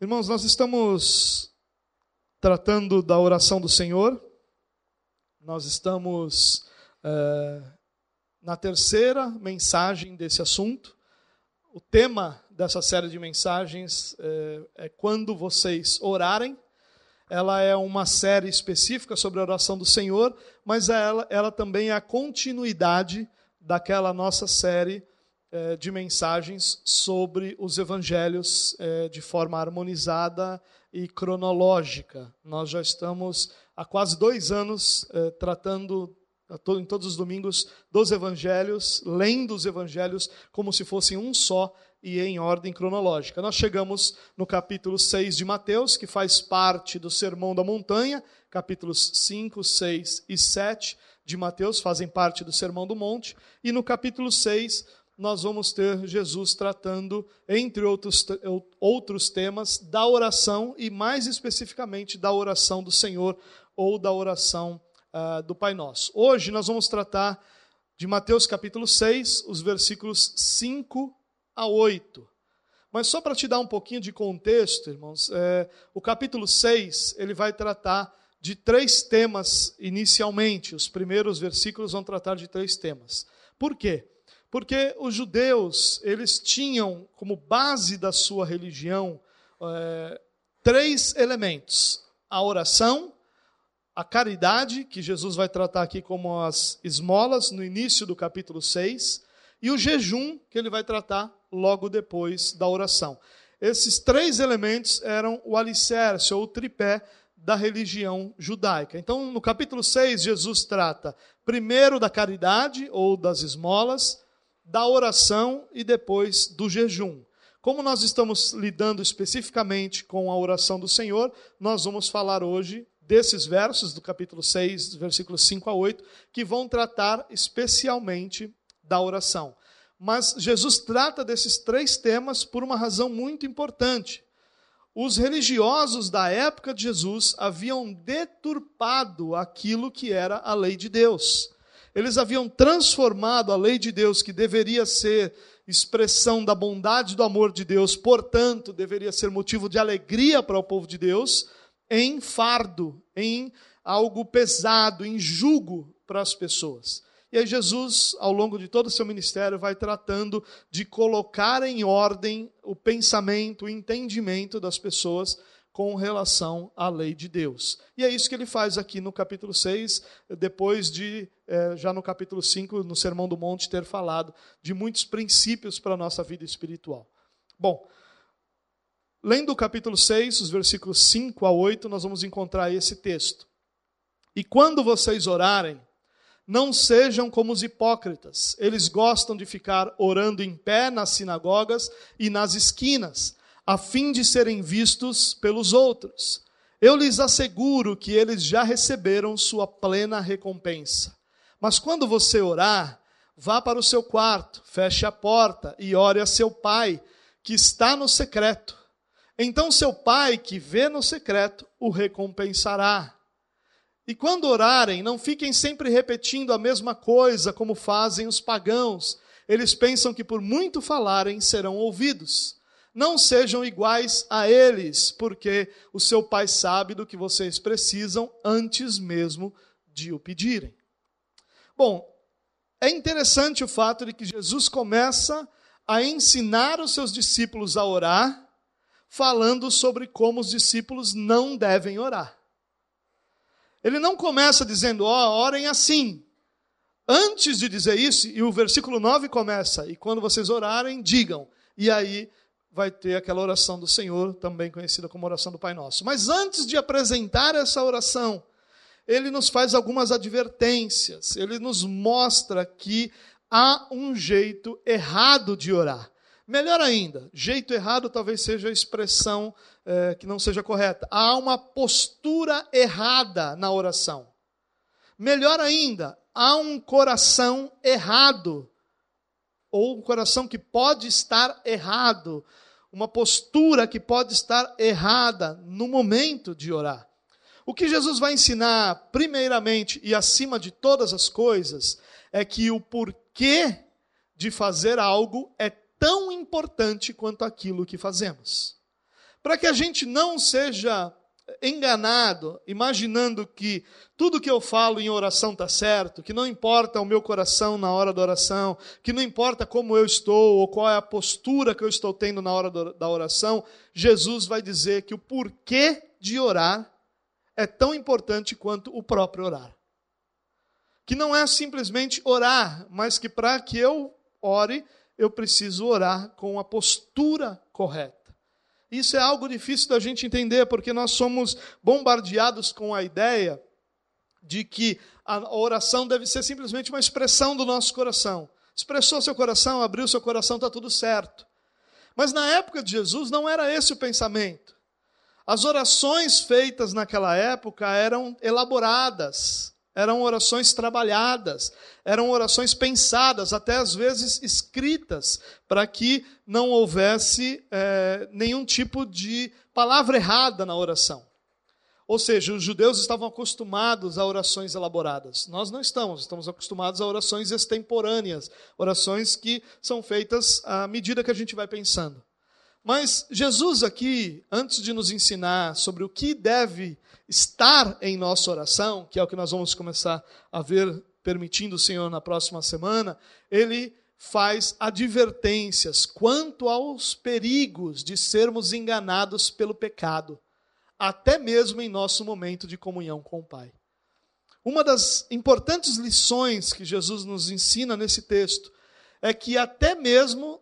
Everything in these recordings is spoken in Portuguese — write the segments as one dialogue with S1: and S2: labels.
S1: Irmãos, nós estamos tratando da oração do Senhor, nós estamos é, na terceira mensagem desse assunto. O tema dessa série de mensagens é, é Quando Vocês Orarem. Ela é uma série específica sobre a oração do Senhor, mas ela, ela também é a continuidade daquela nossa série é, de mensagens sobre os evangelhos é, de forma harmonizada e cronológica. Nós já estamos há quase dois anos é, tratando em todos os domingos dos evangelhos, lendo os evangelhos como se fossem um só e em ordem cronológica. Nós chegamos no capítulo 6 de Mateus, que faz parte do Sermão da Montanha, capítulos 5, 6 e 7 de Mateus fazem parte do Sermão do Monte, e no capítulo 6 nós vamos ter Jesus tratando, entre outros, outros temas, da oração e mais especificamente da oração do Senhor ou da oração uh, do Pai Nosso. Hoje nós vamos tratar de Mateus capítulo 6, os versículos 5 a 8. Mas só para te dar um pouquinho de contexto, irmãos, é, o capítulo 6 ele vai tratar de três temas inicialmente. Os primeiros versículos vão tratar de três temas. Por quê? Porque os judeus, eles tinham como base da sua religião é, três elementos: a oração, a caridade, que Jesus vai tratar aqui como as esmolas, no início do capítulo 6, e o jejum, que ele vai tratar logo depois da oração. Esses três elementos eram o alicerce ou o tripé da religião judaica. Então, no capítulo 6, Jesus trata primeiro da caridade ou das esmolas, da oração e depois do jejum. Como nós estamos lidando especificamente com a oração do Senhor, nós vamos falar hoje desses versos do capítulo 6, versículos 5 a 8, que vão tratar especialmente da oração. Mas Jesus trata desses três temas por uma razão muito importante. Os religiosos da época de Jesus haviam deturpado aquilo que era a lei de Deus. Eles haviam transformado a lei de Deus, que deveria ser expressão da bondade do amor de Deus, portanto, deveria ser motivo de alegria para o povo de Deus, em fardo, em algo pesado, em jugo para as pessoas. E aí Jesus, ao longo de todo o seu ministério, vai tratando de colocar em ordem o pensamento, o entendimento das pessoas com relação à lei de Deus. E é isso que ele faz aqui no capítulo 6, depois de, é, já no capítulo 5, no Sermão do Monte, ter falado de muitos princípios para a nossa vida espiritual. Bom, Lendo o capítulo 6, os versículos 5 a 8, nós vamos encontrar esse texto. E quando vocês orarem, não sejam como os hipócritas. Eles gostam de ficar orando em pé nas sinagogas e nas esquinas, a fim de serem vistos pelos outros. Eu lhes asseguro que eles já receberam sua plena recompensa. Mas quando você orar, vá para o seu quarto, feche a porta e ore a seu pai, que está no secreto então seu pai, que vê no secreto, o recompensará. E quando orarem, não fiquem sempre repetindo a mesma coisa como fazem os pagãos. Eles pensam que por muito falarem serão ouvidos. Não sejam iguais a eles, porque o seu pai sabe do que vocês precisam antes mesmo de o pedirem. Bom, é interessante o fato de que Jesus começa a ensinar os seus discípulos a orar falando sobre como os discípulos não devem orar. Ele não começa dizendo, ó, oh, orem assim. Antes de dizer isso, e o versículo 9 começa, e quando vocês orarem, digam. E aí vai ter aquela oração do Senhor, também conhecida como oração do Pai Nosso. Mas antes de apresentar essa oração, ele nos faz algumas advertências, ele nos mostra que há um jeito errado de orar. Melhor ainda, jeito errado talvez seja a expressão é, que não seja correta. Há uma postura errada na oração. Melhor ainda, há um coração errado, ou um coração que pode estar errado, uma postura que pode estar errada no momento de orar. O que Jesus vai ensinar, primeiramente e acima de todas as coisas, é que o porquê de fazer algo é tão importante quanto aquilo que fazemos. para que a gente não seja enganado, imaginando que tudo que eu falo em oração está certo, que não importa o meu coração na hora da oração, que não importa como eu estou ou qual é a postura que eu estou tendo na hora da oração, Jesus vai dizer que o porquê de orar é tão importante quanto o próprio orar. Que não é simplesmente orar, mas que para que eu ore, eu preciso orar com a postura correta. Isso é algo difícil da gente entender, porque nós somos bombardeados com a ideia de que a oração deve ser simplesmente uma expressão do nosso coração. Expressou seu coração, abriu seu coração, está tudo certo. Mas na época de Jesus não era esse o pensamento. As orações feitas naquela época eram elaboradas, eram orações trabalhadas, eram orações pensadas, até às vezes escritas, para que não houvesse é, nenhum tipo de palavra errada na oração. Ou seja, os judeus estavam acostumados a orações elaboradas. Nós não estamos, estamos acostumados a orações extemporâneas, orações que são feitas à medida que a gente vai pensando. Mas Jesus aqui, antes de nos ensinar sobre o que deve estar em nossa oração, que é o que nós vamos começar a ver, permitindo o Senhor na próxima semana, ele faz advertências quanto aos perigos de sermos enganados pelo pecado, até mesmo em nosso momento de comunhão com o Pai. Uma das importantes lições que Jesus nos ensina nesse texto é que até mesmo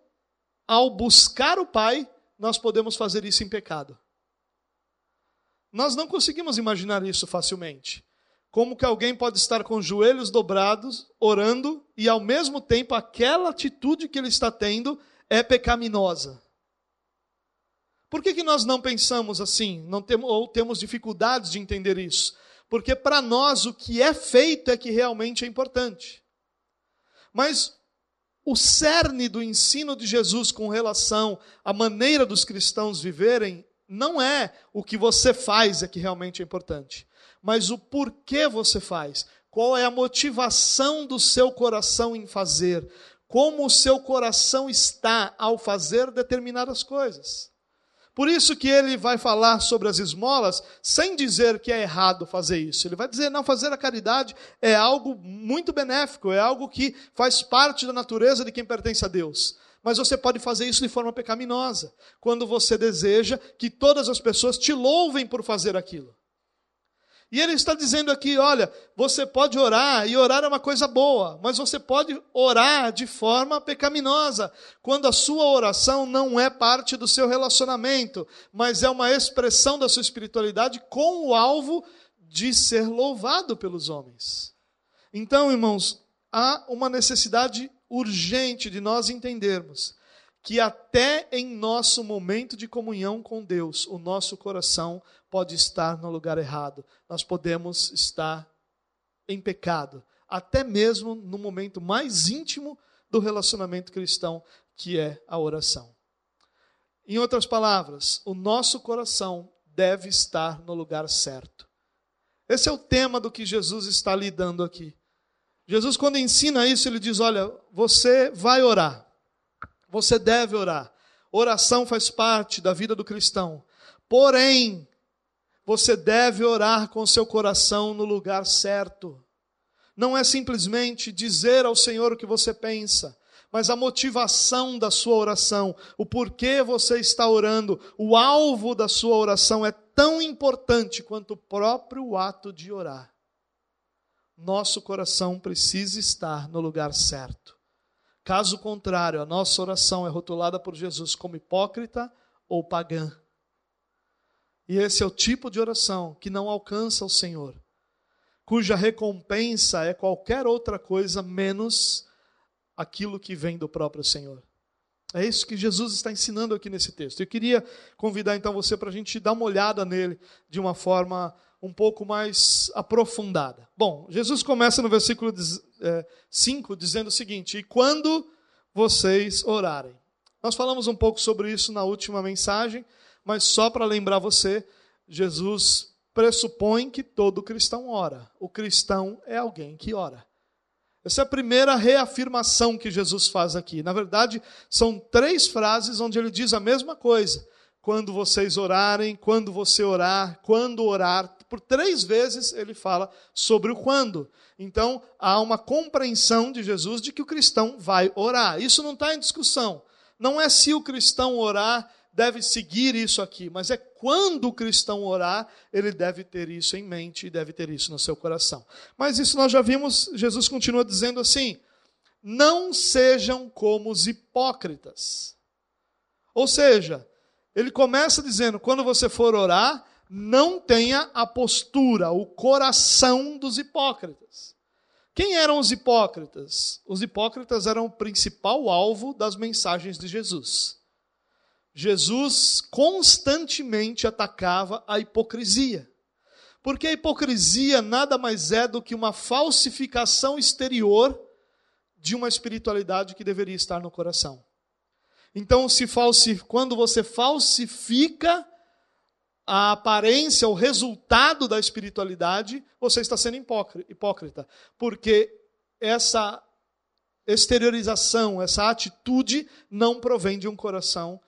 S1: ao buscar o Pai, nós podemos fazer isso em pecado. Nós não conseguimos imaginar isso facilmente. Como que alguém pode estar com os joelhos dobrados, orando, e ao mesmo tempo aquela atitude que ele está tendo é pecaminosa? Por que, que nós não pensamos assim? Não temos, ou temos dificuldades de entender isso? Porque para nós o que é feito é que realmente é importante. Mas o cerne do ensino de Jesus com relação à maneira dos cristãos viverem não é o que você faz é que realmente é importante, mas o porquê você faz. Qual é a motivação do seu coração em fazer? Como o seu coração está ao fazer determinadas coisas? Por isso que ele vai falar sobre as esmolas sem dizer que é errado fazer isso. Ele vai dizer, não, fazer a caridade é algo muito benéfico, é algo que faz parte da natureza de quem pertence a Deus. Mas você pode fazer isso de forma pecaminosa, quando você deseja que todas as pessoas te louvem por fazer aquilo. E ele está dizendo aqui: olha, você pode orar, e orar é uma coisa boa, mas você pode orar de forma pecaminosa, quando a sua oração não é parte do seu relacionamento, mas é uma expressão da sua espiritualidade com o alvo de ser louvado pelos homens. Então, irmãos, há uma necessidade urgente de nós entendermos que até em nosso momento de comunhão com Deus, o nosso coração pode estar no lugar errado. Nós podemos estar em pecado, até mesmo no momento mais íntimo do relacionamento cristão, que é a oração. Em outras palavras, o nosso coração deve estar no lugar certo. Esse é o tema do que Jesus está lidando aqui. Jesus, quando ensina isso, ele diz: Olha, você vai orar, você deve orar. Oração faz parte da vida do cristão. Porém, você deve orar com seu coração no lugar certo. Não é simplesmente dizer ao Senhor o que você pensa, mas a motivação da sua oração, o porquê você está orando, o alvo da sua oração é tão importante quanto o próprio ato de orar nosso coração precisa estar no lugar certo. Caso contrário, a nossa oração é rotulada por Jesus como hipócrita ou pagã. E esse é o tipo de oração que não alcança o Senhor, cuja recompensa é qualquer outra coisa menos aquilo que vem do próprio Senhor. É isso que Jesus está ensinando aqui nesse texto. Eu queria convidar então você para a gente dar uma olhada nele de uma forma um pouco mais aprofundada. Bom, Jesus começa no versículo 5 é, dizendo o seguinte: E quando vocês orarem. Nós falamos um pouco sobre isso na última mensagem, mas só para lembrar você, Jesus pressupõe que todo cristão ora. O cristão é alguém que ora. Essa é a primeira reafirmação que Jesus faz aqui. Na verdade, são três frases onde ele diz a mesma coisa. quando vocês orarem, quando você orar, quando orar. Por três vezes ele fala sobre o quando. Então, há uma compreensão de Jesus de que o cristão vai orar. Isso não está em discussão. Não é se o cristão orar deve seguir isso aqui, mas é quando o cristão orar, ele deve ter isso em mente e deve ter isso no seu coração. Mas isso nós já vimos, Jesus continua dizendo assim: não sejam como os hipócritas. Ou seja, ele começa dizendo: quando você for orar, não tenha a postura, o coração dos hipócritas. Quem eram os hipócritas? Os hipócritas eram o principal alvo das mensagens de Jesus. Jesus constantemente atacava a hipocrisia. Porque a hipocrisia nada mais é do que uma falsificação exterior de uma espiritualidade que deveria estar no coração. Então, se falsif... quando você falsifica a aparência, o resultado da espiritualidade, você está sendo hipócrita. Porque essa exteriorização, essa atitude não provém de um coração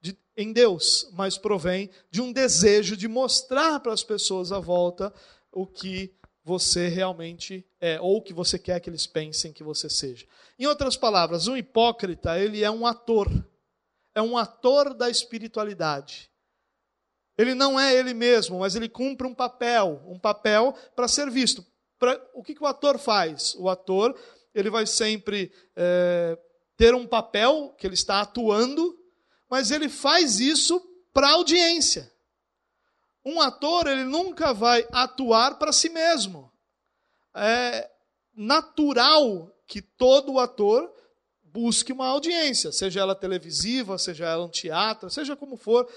S1: de, em Deus, mas provém de um desejo de mostrar para as pessoas à volta o que você realmente é, ou que você quer que eles pensem que você seja. Em outras palavras, um hipócrita, ele é um ator. É um ator da espiritualidade. Ele não é ele mesmo, mas ele cumpre um papel, um papel para ser visto. Pra, o que, que, o ator faz? O ator ele vai sempre é, ter um papel que ele está atuando, mas ele faz isso para a audiência. Um ator, ele nunca vai atuar para si mesmo. É natural que todo ator busque uma audiência, seja ela televisiva, seja ela um teatro, seja como for.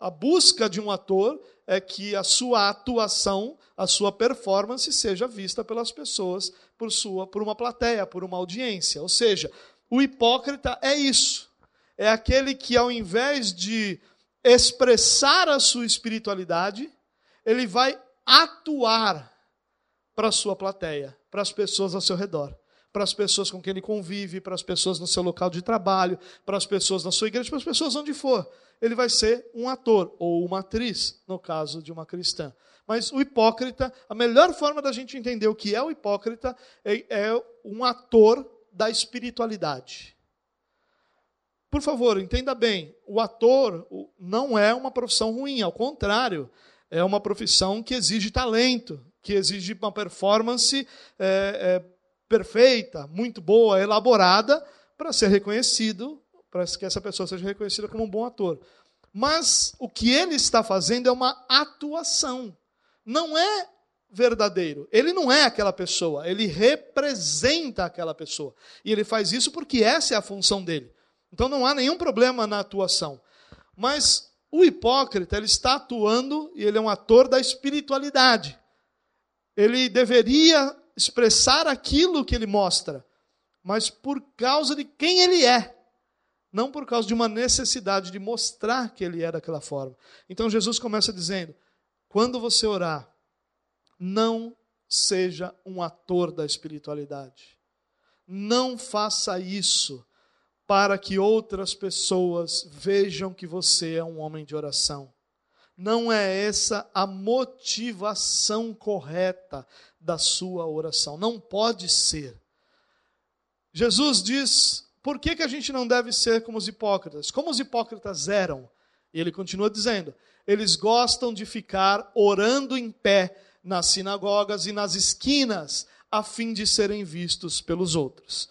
S1: A busca de um ator é que a sua atuação, a sua performance seja vista pelas pessoas, por sua, por uma plateia, por uma audiência. Ou seja, o hipócrita é isso. É aquele que ao invés de expressar a sua espiritualidade, ele vai atuar para a sua plateia, para as pessoas ao seu redor, para as pessoas com quem ele convive, para as pessoas no seu local de trabalho, para as pessoas na sua igreja, para as pessoas onde for. Ele vai ser um ator ou uma atriz, no caso de uma cristã. Mas o hipócrita, a melhor forma da gente entender o que é o hipócrita é, é um ator da espiritualidade. Por favor, entenda bem: o ator não é uma profissão ruim, ao contrário, é uma profissão que exige talento, que exige uma performance é, é, perfeita, muito boa, elaborada, para ser reconhecido, para que essa pessoa seja reconhecida como um bom ator. Mas o que ele está fazendo é uma atuação. Não é verdadeiro. Ele não é aquela pessoa, ele representa aquela pessoa. E ele faz isso porque essa é a função dele. Então não há nenhum problema na atuação. Mas o hipócrita, ele está atuando e ele é um ator da espiritualidade. Ele deveria expressar aquilo que ele mostra, mas por causa de quem ele é, não por causa de uma necessidade de mostrar que ele é daquela forma. Então Jesus começa dizendo: quando você orar, não seja um ator da espiritualidade. Não faça isso para que outras pessoas vejam que você é um homem de oração. Não é essa a motivação correta da sua oração. Não pode ser. Jesus diz: por que, que a gente não deve ser como os hipócritas? Como os hipócritas eram? E ele continua dizendo: eles gostam de ficar orando em pé nas sinagogas e nas esquinas, a fim de serem vistos pelos outros.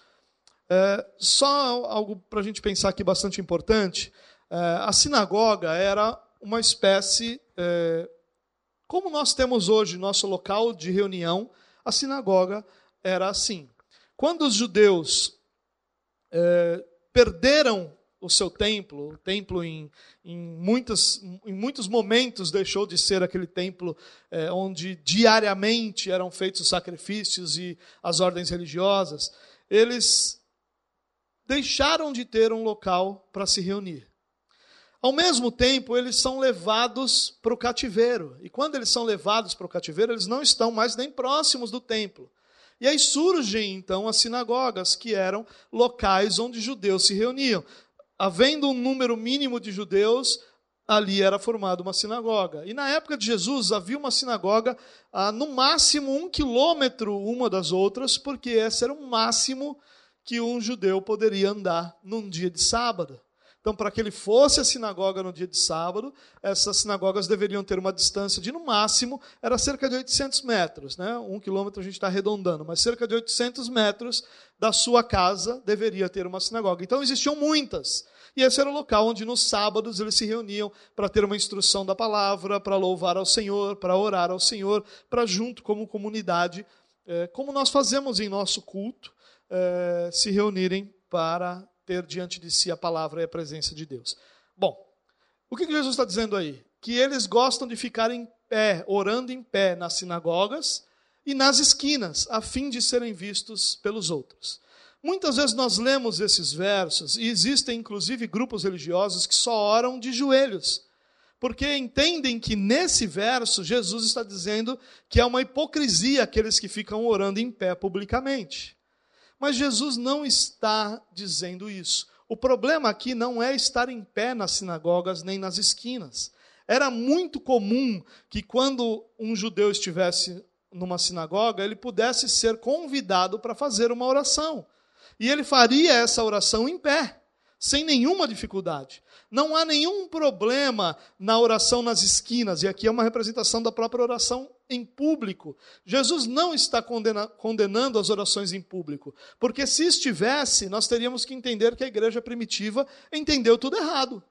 S1: É, só algo para a gente pensar aqui bastante importante: é, a sinagoga era uma espécie, é, como nós temos hoje nosso local de reunião, a sinagoga era assim. Quando os judeus é, perderam o seu templo, o templo em, em, muitas, em muitos momentos deixou de ser aquele templo é, onde diariamente eram feitos os sacrifícios e as ordens religiosas, eles deixaram de ter um local para se reunir. Ao mesmo tempo, eles são levados para o cativeiro. E quando eles são levados para o cativeiro, eles não estão mais nem próximos do templo. E aí surgem então as sinagogas, que eram locais onde judeus se reuniam. Havendo um número mínimo de judeus, ali era formada uma sinagoga. E na época de Jesus havia uma sinagoga a no máximo um quilômetro uma das outras, porque esse era o máximo que um judeu poderia andar num dia de sábado. Então, para que ele fosse à sinagoga no dia de sábado, essas sinagogas deveriam ter uma distância de, no máximo, era cerca de 800 metros. Né? Um quilômetro a gente está arredondando, mas cerca de 800 metros da sua casa deveria ter uma sinagoga. Então, existiam muitas. E esse era o local onde, nos sábados, eles se reuniam para ter uma instrução da palavra, para louvar ao Senhor, para orar ao Senhor, para, junto como comunidade, é, como nós fazemos em nosso culto, é, se reunirem para ter diante de si a palavra e a presença de Deus. Bom, o que Jesus está dizendo aí? Que eles gostam de ficar em pé, orando em pé nas sinagogas e nas esquinas, a fim de serem vistos pelos outros. Muitas vezes nós lemos esses versos, e existem inclusive grupos religiosos que só oram de joelhos, porque entendem que nesse verso Jesus está dizendo que é uma hipocrisia aqueles que ficam orando em pé publicamente. Mas Jesus não está dizendo isso. O problema aqui não é estar em pé nas sinagogas nem nas esquinas. Era muito comum que quando um judeu estivesse numa sinagoga, ele pudesse ser convidado para fazer uma oração. E ele faria essa oração em pé, sem nenhuma dificuldade. Não há nenhum problema na oração nas esquinas, e aqui é uma representação da própria oração em público. Jesus não está condena, condenando as orações em público, porque se estivesse, nós teríamos que entender que a igreja primitiva entendeu tudo errado.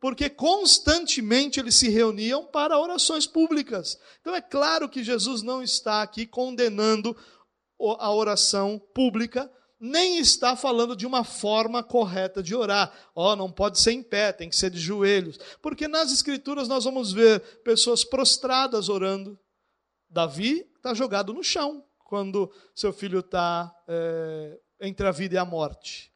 S1: Porque constantemente eles se reuniam para orações públicas. Então é claro que Jesus não está aqui condenando a oração pública, nem está falando de uma forma correta de orar. Ó, oh, não pode ser em pé, tem que ser de joelhos. Porque nas Escrituras nós vamos ver pessoas prostradas orando, Davi está jogado no chão quando seu filho está é, entre a vida e a morte.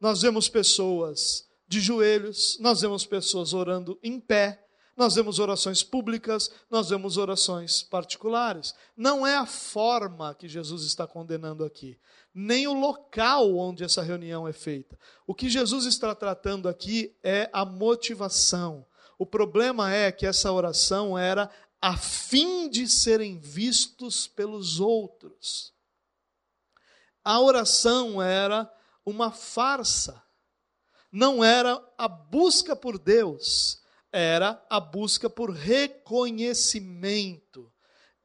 S1: Nós vemos pessoas de joelhos, nós vemos pessoas orando em pé, nós vemos orações públicas, nós vemos orações particulares. Não é a forma que Jesus está condenando aqui, nem o local onde essa reunião é feita. O que Jesus está tratando aqui é a motivação. O problema é que essa oração era a fim de serem vistos pelos outros. A oração era uma farsa. Não era a busca por Deus, era a busca por reconhecimento.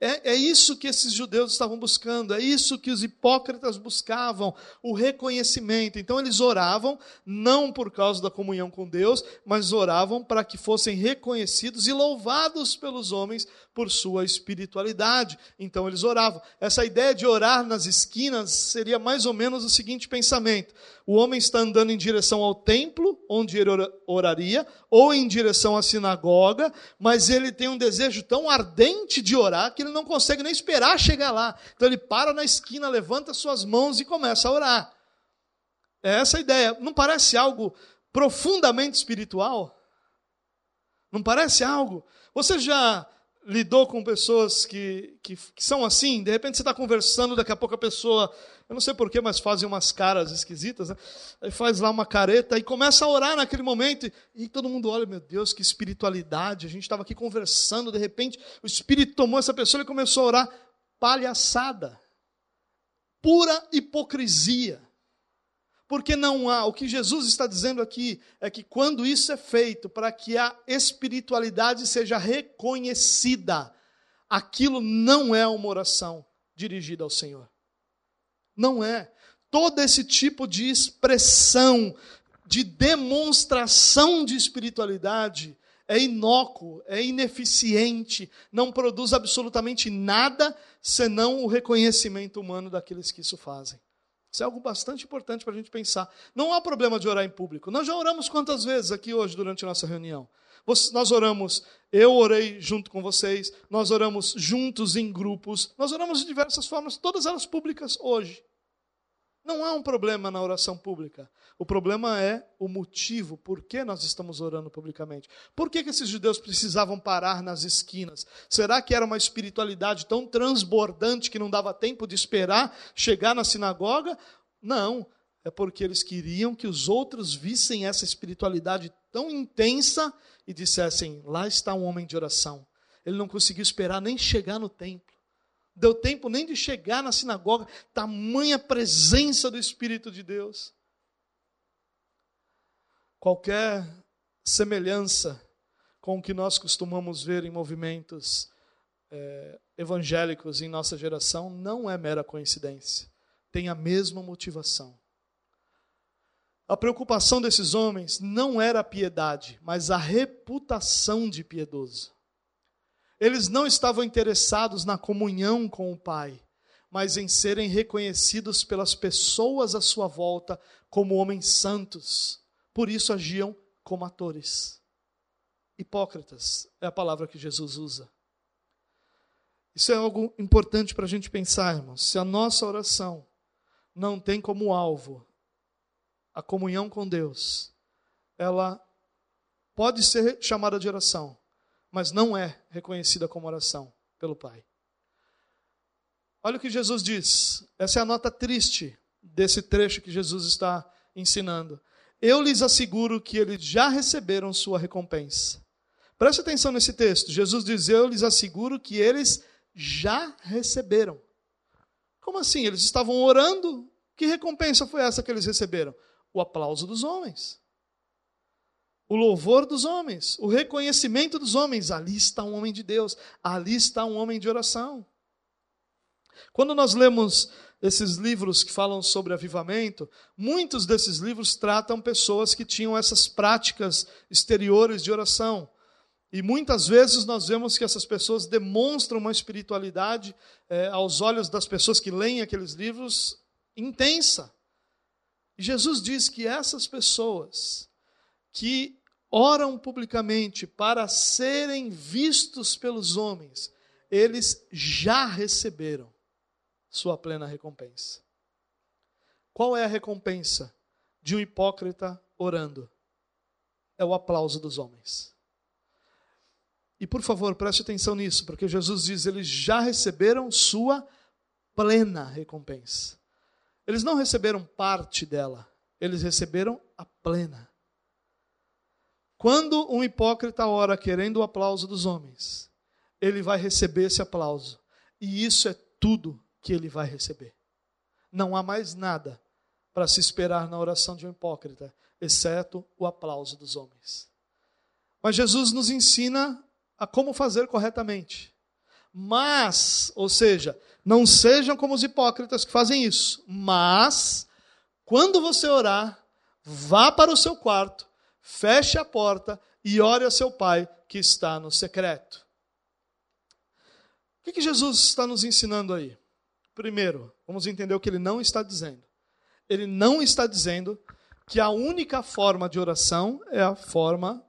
S1: É, é, isso que esses judeus estavam buscando, é isso que os hipócritas buscavam, o reconhecimento. Então eles oravam, não por causa da comunhão com Deus, mas oravam para que fossem reconhecidos e louvados pelos homens por sua espiritualidade. Então eles oravam. Essa ideia de orar nas esquinas seria mais ou menos o seguinte pensamento: o homem está andando em direção ao templo, onde ele oraria, ou em direção à sinagoga, mas ele tem um desejo tão ardente de orar que ele não consegue nem esperar chegar lá. Então ele para na esquina, levanta suas mãos e começa a orar. É essa a ideia. Não parece algo profundamente espiritual? Não parece algo? Você já lidou com pessoas que, que, que são assim? De repente você está conversando, daqui a pouco a pessoa eu não sei porquê, mas fazem umas caras esquisitas, né? Aí faz lá uma careta e começa a orar naquele momento. E, e todo mundo olha, meu Deus, que espiritualidade. A gente estava aqui conversando, de repente o Espírito tomou essa pessoa e começou a orar. Palhaçada. Pura hipocrisia. Porque não há, o que Jesus está dizendo aqui é que quando isso é feito para que a espiritualidade seja reconhecida, aquilo não é uma oração dirigida ao Senhor. Não é. Todo esse tipo de expressão, de demonstração de espiritualidade, é inócuo, é ineficiente, não produz absolutamente nada senão o reconhecimento humano daqueles que isso fazem. Isso é algo bastante importante para a gente pensar. Não há problema de orar em público. Nós já oramos quantas vezes aqui hoje durante a nossa reunião? Nós oramos, eu orei junto com vocês, nós oramos juntos em grupos, nós oramos de diversas formas, todas elas públicas hoje. Não há um problema na oração pública. O problema é o motivo, por que nós estamos orando publicamente. Por que, que esses judeus precisavam parar nas esquinas? Será que era uma espiritualidade tão transbordante que não dava tempo de esperar chegar na sinagoga? Não, é porque eles queriam que os outros vissem essa espiritualidade tão intensa e dissessem: lá está um homem de oração. Ele não conseguiu esperar nem chegar no templo. Deu tempo nem de chegar na sinagoga, tamanha presença do Espírito de Deus. Qualquer semelhança com o que nós costumamos ver em movimentos é, evangélicos em nossa geração não é mera coincidência. Tem a mesma motivação. A preocupação desses homens não era a piedade, mas a reputação de piedoso. Eles não estavam interessados na comunhão com o Pai, mas em serem reconhecidos pelas pessoas à sua volta como homens santos. Por isso agiam como atores. Hipócritas é a palavra que Jesus usa. Isso é algo importante para a gente pensar, irmãos. Se a nossa oração não tem como alvo a comunhão com Deus, ela pode ser chamada de oração, mas não é reconhecida como oração pelo Pai. Olha o que Jesus diz. Essa é a nota triste desse trecho que Jesus está ensinando. Eu lhes asseguro que eles já receberam sua recompensa. Preste atenção nesse texto. Jesus diz: Eu lhes asseguro que eles já receberam. Como assim? Eles estavam orando? Que recompensa foi essa que eles receberam? O aplauso dos homens. O louvor dos homens, o reconhecimento dos homens. Ali está um homem de Deus, ali está um homem de oração. Quando nós lemos esses livros que falam sobre avivamento, muitos desses livros tratam pessoas que tinham essas práticas exteriores de oração. E muitas vezes nós vemos que essas pessoas demonstram uma espiritualidade, é, aos olhos das pessoas que leem aqueles livros, intensa. E Jesus diz que essas pessoas que oram publicamente para serem vistos pelos homens, eles já receberam sua plena recompensa. Qual é a recompensa de um hipócrita orando? É o aplauso dos homens. E por favor, preste atenção nisso, porque Jesus diz: eles já receberam sua plena recompensa. Eles não receberam parte dela, eles receberam a plena. Quando um hipócrita ora querendo o aplauso dos homens, ele vai receber esse aplauso. E isso é tudo que ele vai receber. Não há mais nada para se esperar na oração de um hipócrita, exceto o aplauso dos homens. Mas Jesus nos ensina a como fazer corretamente. Mas, ou seja, não sejam como os hipócritas que fazem isso. Mas, quando você orar, vá para o seu quarto, feche a porta e ore a seu pai que está no secreto. O que, que Jesus está nos ensinando aí? Primeiro, vamos entender o que ele não está dizendo. Ele não está dizendo que a única forma de oração é a forma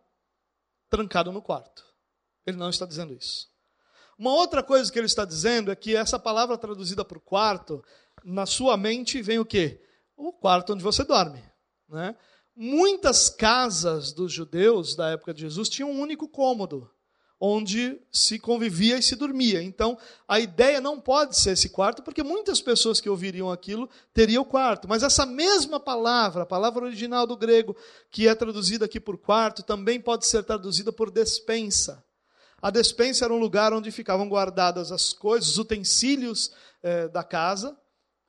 S1: trancada no quarto. Ele não está dizendo isso. Uma outra coisa que ele está dizendo é que essa palavra traduzida para o quarto, na sua mente vem o quê? O quarto onde você dorme. Né? Muitas casas dos judeus da época de Jesus tinham um único cômodo onde se convivia e se dormia. Então, a ideia não pode ser esse quarto, porque muitas pessoas que ouviriam aquilo teriam o quarto. Mas essa mesma palavra, a palavra original do grego, que é traduzida aqui por quarto, também pode ser traduzida por despensa. A despensa era um lugar onde ficavam guardadas as coisas, os utensílios eh, da casa,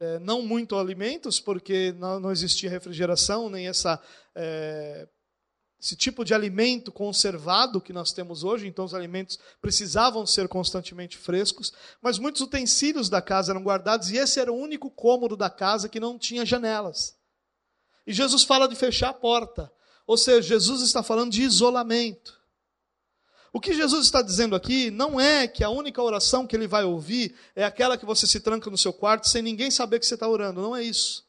S1: eh, não muito alimentos, porque não, não existia refrigeração, nem essa, eh, esse tipo de alimento conservado que nós temos hoje, então os alimentos precisavam ser constantemente frescos, mas muitos utensílios da casa eram guardados, e esse era o único cômodo da casa que não tinha janelas. E Jesus fala de fechar a porta, ou seja, Jesus está falando de isolamento. O que Jesus está dizendo aqui não é que a única oração que ele vai ouvir é aquela que você se tranca no seu quarto sem ninguém saber que você está orando. Não é isso.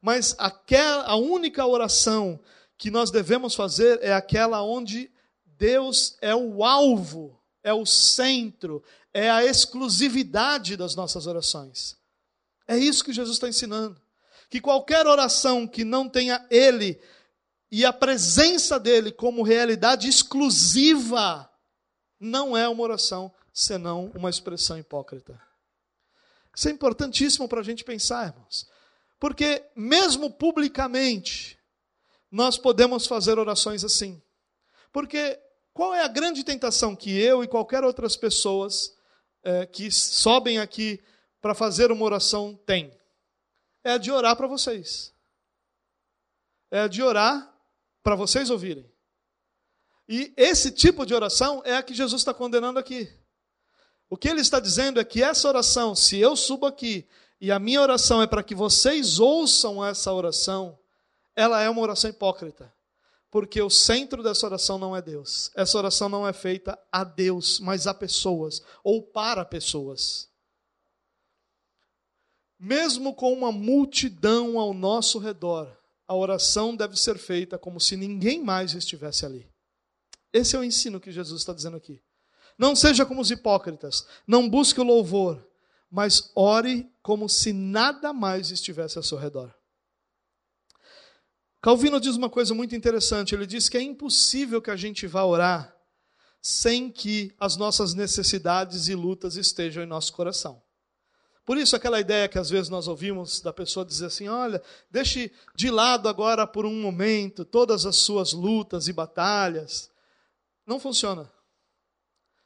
S1: Mas aquela, a única oração que nós devemos fazer é aquela onde Deus é o alvo, é o centro, é a exclusividade das nossas orações. É isso que Jesus está ensinando. Que qualquer oração que não tenha Ele e a presença dele como realidade exclusiva não é uma oração, senão uma expressão hipócrita. Isso é importantíssimo para a gente pensar, irmãos. Porque, mesmo publicamente, nós podemos fazer orações assim. Porque qual é a grande tentação que eu e qualquer outras pessoas é, que sobem aqui para fazer uma oração tem? É a de orar para vocês. É a de orar para vocês ouvirem. E esse tipo de oração é a que Jesus está condenando aqui. O que ele está dizendo é que essa oração, se eu subo aqui e a minha oração é para que vocês ouçam essa oração, ela é uma oração hipócrita. Porque o centro dessa oração não é Deus. Essa oração não é feita a Deus, mas a pessoas, ou para pessoas. Mesmo com uma multidão ao nosso redor, a oração deve ser feita como se ninguém mais estivesse ali. Esse é o ensino que Jesus está dizendo aqui. Não seja como os hipócritas, não busque o louvor, mas ore como se nada mais estivesse ao seu redor. Calvino diz uma coisa muito interessante. Ele diz que é impossível que a gente vá orar sem que as nossas necessidades e lutas estejam em nosso coração. Por isso, aquela ideia que às vezes nós ouvimos da pessoa dizer assim: olha, deixe de lado agora por um momento todas as suas lutas e batalhas. Não funciona.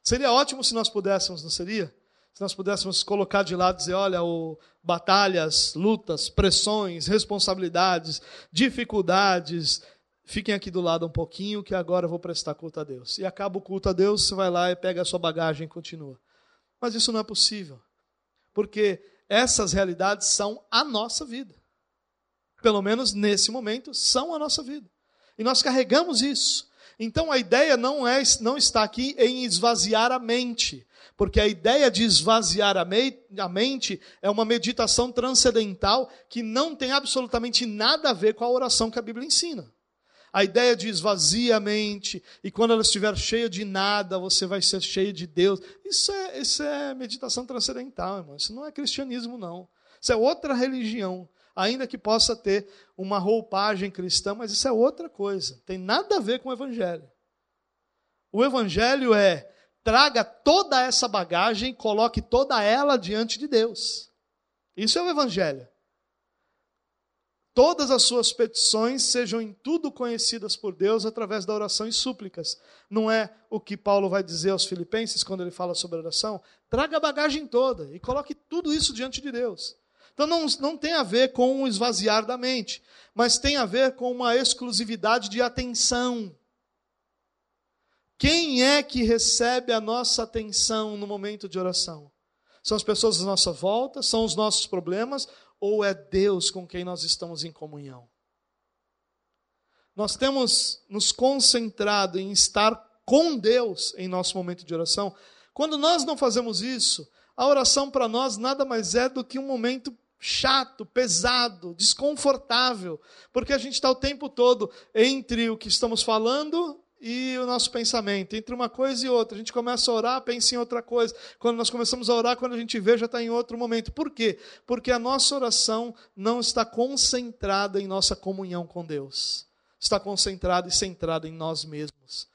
S1: Seria ótimo se nós pudéssemos, não seria? Se nós pudéssemos colocar de lado e dizer: olha, o, batalhas, lutas, pressões, responsabilidades, dificuldades, fiquem aqui do lado um pouquinho que agora eu vou prestar culto a Deus. E acaba o culto a Deus, você vai lá e pega a sua bagagem e continua. Mas isso não é possível. Porque essas realidades são a nossa vida. Pelo menos nesse momento, são a nossa vida. E nós carregamos isso. Então a ideia não é não está aqui em esvaziar a mente, porque a ideia de esvaziar a, mente é uma meditação transcendental que não tem absolutamente nada a ver com a oração que a Bíblia ensina. A ideia de esvazia a mente e quando ela estiver cheia de nada, você vai ser cheio de Deus. Isso é, isso é meditação transcendental, irmão. Isso não é cristianismo, não. Isso é outra religião ainda que possa ter uma roupagem cristã, mas isso é outra coisa. Tem nada a ver com o evangelho. O evangelho é traga toda essa bagagem, coloque toda ela diante de Deus. Isso é o evangelho. Todas as suas petições sejam em tudo conhecidas por Deus através da oração e súplicas. Não é o que Paulo vai dizer aos filipenses quando ele fala sobre oração? Traga a bagagem toda e coloque tudo isso diante de Deus. Então não, não tem a ver com o esvaziar da mente, mas tem a ver com uma exclusividade de atenção. Quem é que recebe a nossa atenção no momento de oração? São as pessoas à nossa volta? São os nossos problemas? Ou é Deus com quem nós estamos em comunhão? Nós temos nos concentrado em estar com Deus em nosso momento de oração. Quando nós não fazemos isso, a oração para nós nada mais é do que um momento chato, pesado, desconfortável, porque a gente está o tempo todo entre o que estamos falando e o nosso pensamento, entre uma coisa e outra. A gente começa a orar, pensa em outra coisa. Quando nós começamos a orar, quando a gente vê, já está em outro momento. Por quê? Porque a nossa oração não está concentrada em nossa comunhão com Deus. Está concentrada e centrada em nós mesmos.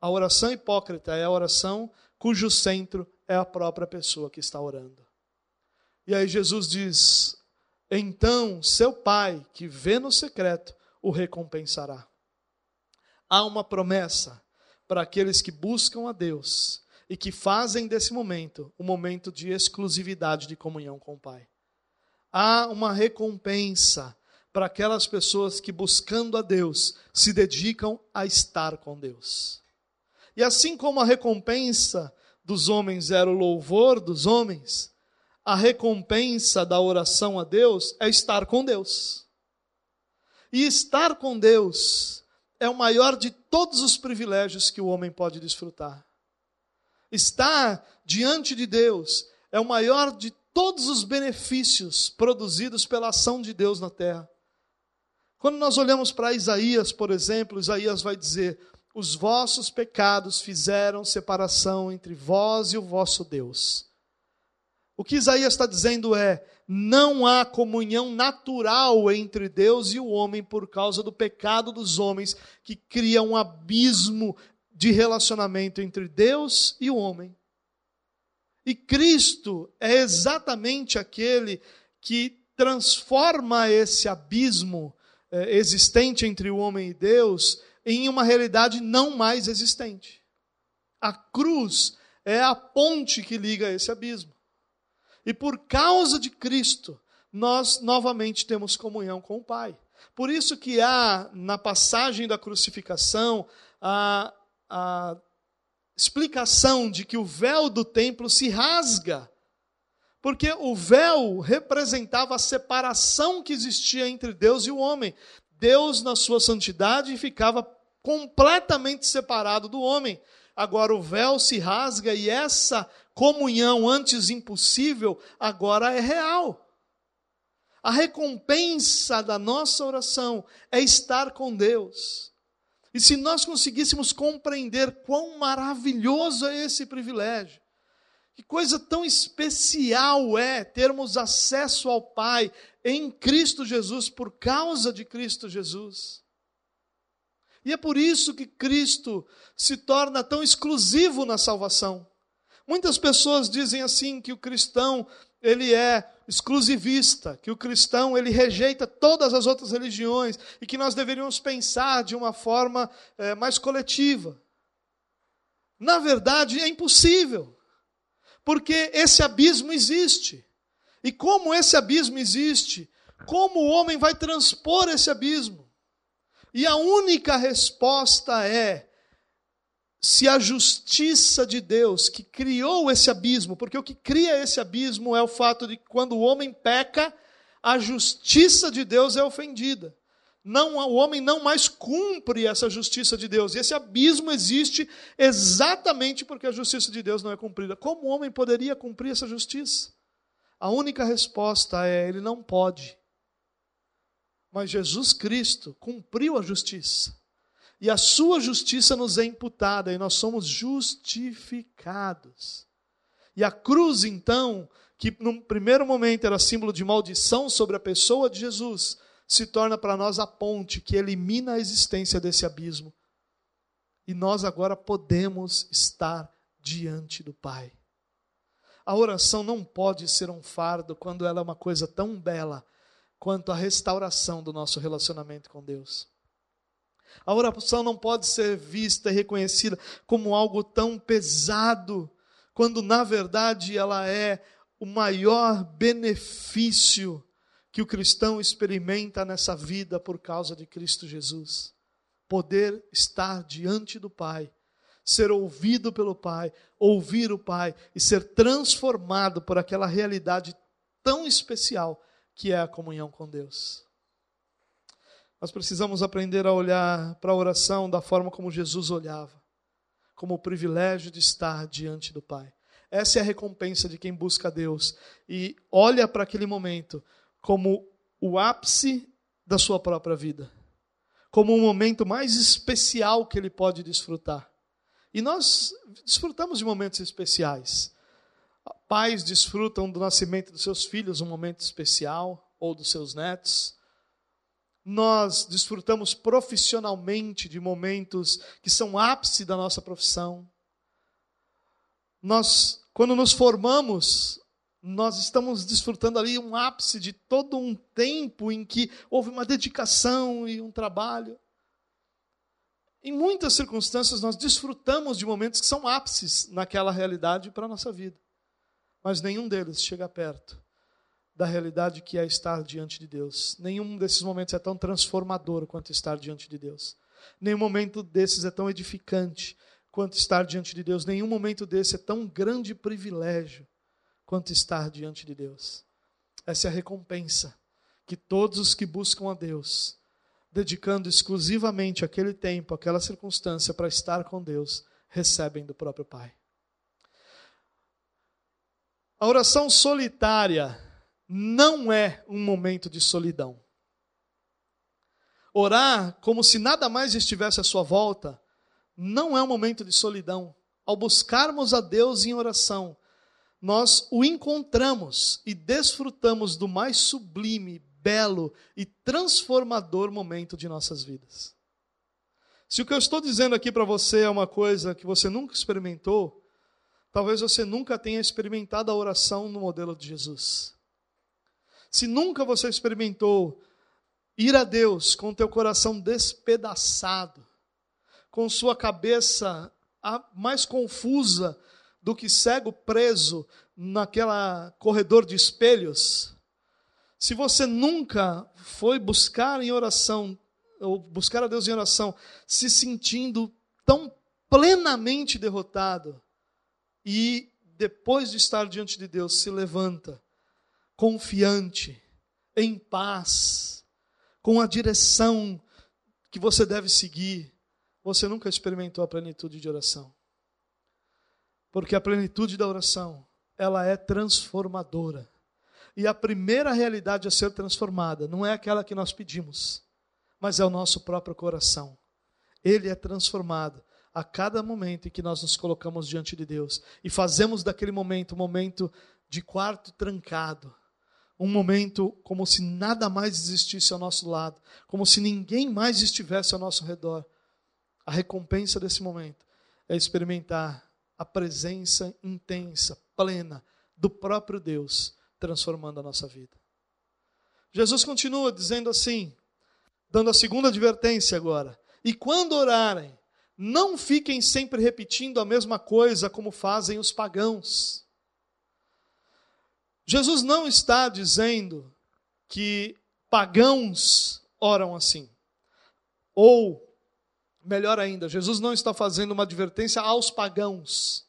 S1: A oração hipócrita é a oração cujo centro é a própria pessoa que está orando. E aí Jesus diz: Então seu pai, que vê no secreto, o recompensará. Há uma promessa para aqueles que buscam a Deus e que fazem desse momento um momento de exclusividade de comunhão com o Pai. Há uma recompensa para aquelas pessoas que, buscando a Deus, se dedicam a estar com Deus. E assim como a recompensa dos homens era o louvor dos homens, a recompensa da oração a Deus é estar com Deus. E estar com Deus é o maior de todos os privilégios que o homem pode desfrutar. Estar diante de Deus é o maior de todos os benefícios produzidos pela ação de Deus na terra. Quando nós olhamos para Isaías, por exemplo, Isaías vai dizer: Os vossos pecados fizeram separação entre vós e o vosso Deus. O que Isaías está dizendo é: não há comunhão natural entre Deus e o homem por causa do pecado dos homens, que cria um abismo de relacionamento entre Deus e o homem. E Cristo é exatamente aquele que transforma esse abismo é, existente entre o homem e Deus em uma realidade não mais existente. A cruz é a ponte que liga esse abismo. E por causa de Cristo, nós novamente temos comunhão com o Pai. Por isso que há na passagem da crucificação a, a explicação de que o véu do templo se rasga. Porque o véu representava a separação que existia entre Deus e o homem. Deus, na sua santidade, ficava completamente separado do homem. Agora o véu se rasga e essa comunhão antes impossível agora é real. A recompensa da nossa oração é estar com Deus. E se nós conseguíssemos compreender quão maravilhoso é esse privilégio, que coisa tão especial é termos acesso ao Pai em Cristo Jesus, por causa de Cristo Jesus. E é por isso que Cristo se torna tão exclusivo na salvação. Muitas pessoas dizem assim que o cristão ele é exclusivista, que o cristão ele rejeita todas as outras religiões e que nós deveríamos pensar de uma forma é, mais coletiva. Na verdade, é impossível, porque esse abismo existe. E como esse abismo existe, como o homem vai transpor esse abismo? E a única resposta é se a justiça de Deus que criou esse abismo, porque o que cria esse abismo é o fato de que quando o homem peca, a justiça de Deus é ofendida. Não, o homem não mais cumpre essa justiça de Deus. E esse abismo existe exatamente porque a justiça de Deus não é cumprida. Como o homem poderia cumprir essa justiça? A única resposta é: ele não pode. Mas Jesus Cristo cumpriu a justiça e a sua justiça nos é imputada e nós somos justificados. E a cruz, então, que num primeiro momento era símbolo de maldição sobre a pessoa de Jesus, se torna para nós a ponte que elimina a existência desse abismo. E nós agora podemos estar diante do Pai. A oração não pode ser um fardo quando ela é uma coisa tão bela quanto a restauração do nosso relacionamento com Deus. A oração não pode ser vista e reconhecida como algo tão pesado, quando na verdade ela é o maior benefício que o cristão experimenta nessa vida por causa de Cristo Jesus. Poder estar diante do Pai, ser ouvido pelo Pai, ouvir o Pai e ser transformado por aquela realidade tão especial que é a comunhão com Deus. Nós precisamos aprender a olhar para a oração da forma como Jesus olhava, como o privilégio de estar diante do Pai. Essa é a recompensa de quem busca Deus e olha para aquele momento como o ápice da sua própria vida, como o momento mais especial que ele pode desfrutar. E nós desfrutamos de momentos especiais. Pais desfrutam do nascimento dos seus filhos, um momento especial, ou dos seus netos nós desfrutamos profissionalmente de momentos que são ápice da nossa profissão. Nós, quando nos formamos, nós estamos desfrutando ali um ápice de todo um tempo em que houve uma dedicação e um trabalho. Em muitas circunstâncias, nós desfrutamos de momentos que são ápices naquela realidade para a nossa vida, mas nenhum deles chega perto da realidade que é estar diante de Deus. Nenhum desses momentos é tão transformador quanto estar diante de Deus. Nenhum momento desses é tão edificante quanto estar diante de Deus. Nenhum momento desse é tão grande privilégio quanto estar diante de Deus. Essa é a recompensa que todos os que buscam a Deus, dedicando exclusivamente aquele tempo, aquela circunstância para estar com Deus, recebem do próprio Pai. A oração solitária não é um momento de solidão. Orar como se nada mais estivesse à sua volta não é um momento de solidão. Ao buscarmos a Deus em oração, nós o encontramos e desfrutamos do mais sublime, belo e transformador momento de nossas vidas. Se o que eu estou dizendo aqui para você é uma coisa que você nunca experimentou, talvez você nunca tenha experimentado a oração no modelo de Jesus. Se nunca você experimentou ir a Deus com teu coração despedaçado, com sua cabeça mais confusa do que cego preso naquela corredor de espelhos, se você nunca foi buscar em oração, ou buscar a Deus em oração, se sentindo tão plenamente derrotado, e depois de estar diante de Deus, se levanta, confiante, em paz, com a direção que você deve seguir, você nunca experimentou a plenitude de oração. Porque a plenitude da oração, ela é transformadora. E a primeira realidade a ser transformada não é aquela que nós pedimos, mas é o nosso próprio coração. Ele é transformado a cada momento em que nós nos colocamos diante de Deus e fazemos daquele momento um momento de quarto trancado, um momento como se nada mais existisse ao nosso lado, como se ninguém mais estivesse ao nosso redor. A recompensa desse momento é experimentar a presença intensa, plena do próprio Deus transformando a nossa vida. Jesus continua dizendo assim, dando a segunda advertência agora: E quando orarem, não fiquem sempre repetindo a mesma coisa como fazem os pagãos. Jesus não está dizendo que pagãos oram assim. Ou, melhor ainda, Jesus não está fazendo uma advertência aos pagãos.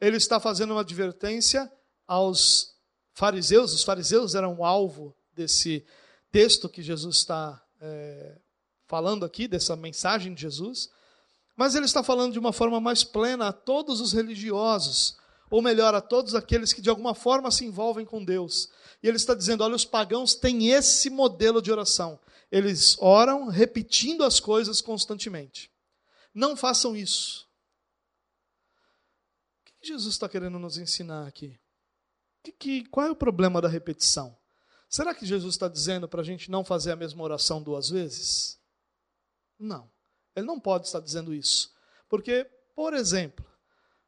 S1: Ele está fazendo uma advertência aos fariseus, os fariseus eram o alvo desse texto que Jesus está é, falando aqui, dessa mensagem de Jesus, mas ele está falando de uma forma mais plena a todos os religiosos, ou melhor, a todos aqueles que de alguma forma se envolvem com Deus. E ele está dizendo: olha, os pagãos têm esse modelo de oração. Eles oram repetindo as coisas constantemente. Não façam isso. O que Jesus está querendo nos ensinar aqui? Que, que, qual é o problema da repetição? Será que Jesus está dizendo para a gente não fazer a mesma oração duas vezes? Não. Ele não pode estar dizendo isso. Porque, por exemplo,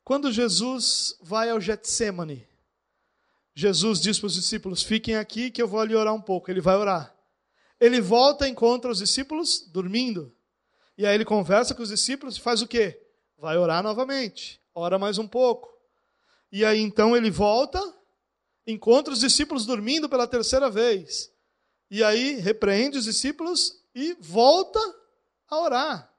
S1: quando Jesus vai ao Getsemane, Jesus diz para os discípulos: Fiquem aqui que eu vou ali orar um pouco. Ele vai orar. Ele volta e encontra os discípulos dormindo. E aí ele conversa com os discípulos e faz o quê? Vai orar novamente. Ora mais um pouco. E aí então ele volta encontra os discípulos dormindo pela terceira vez. E aí repreende os discípulos e volta a orar.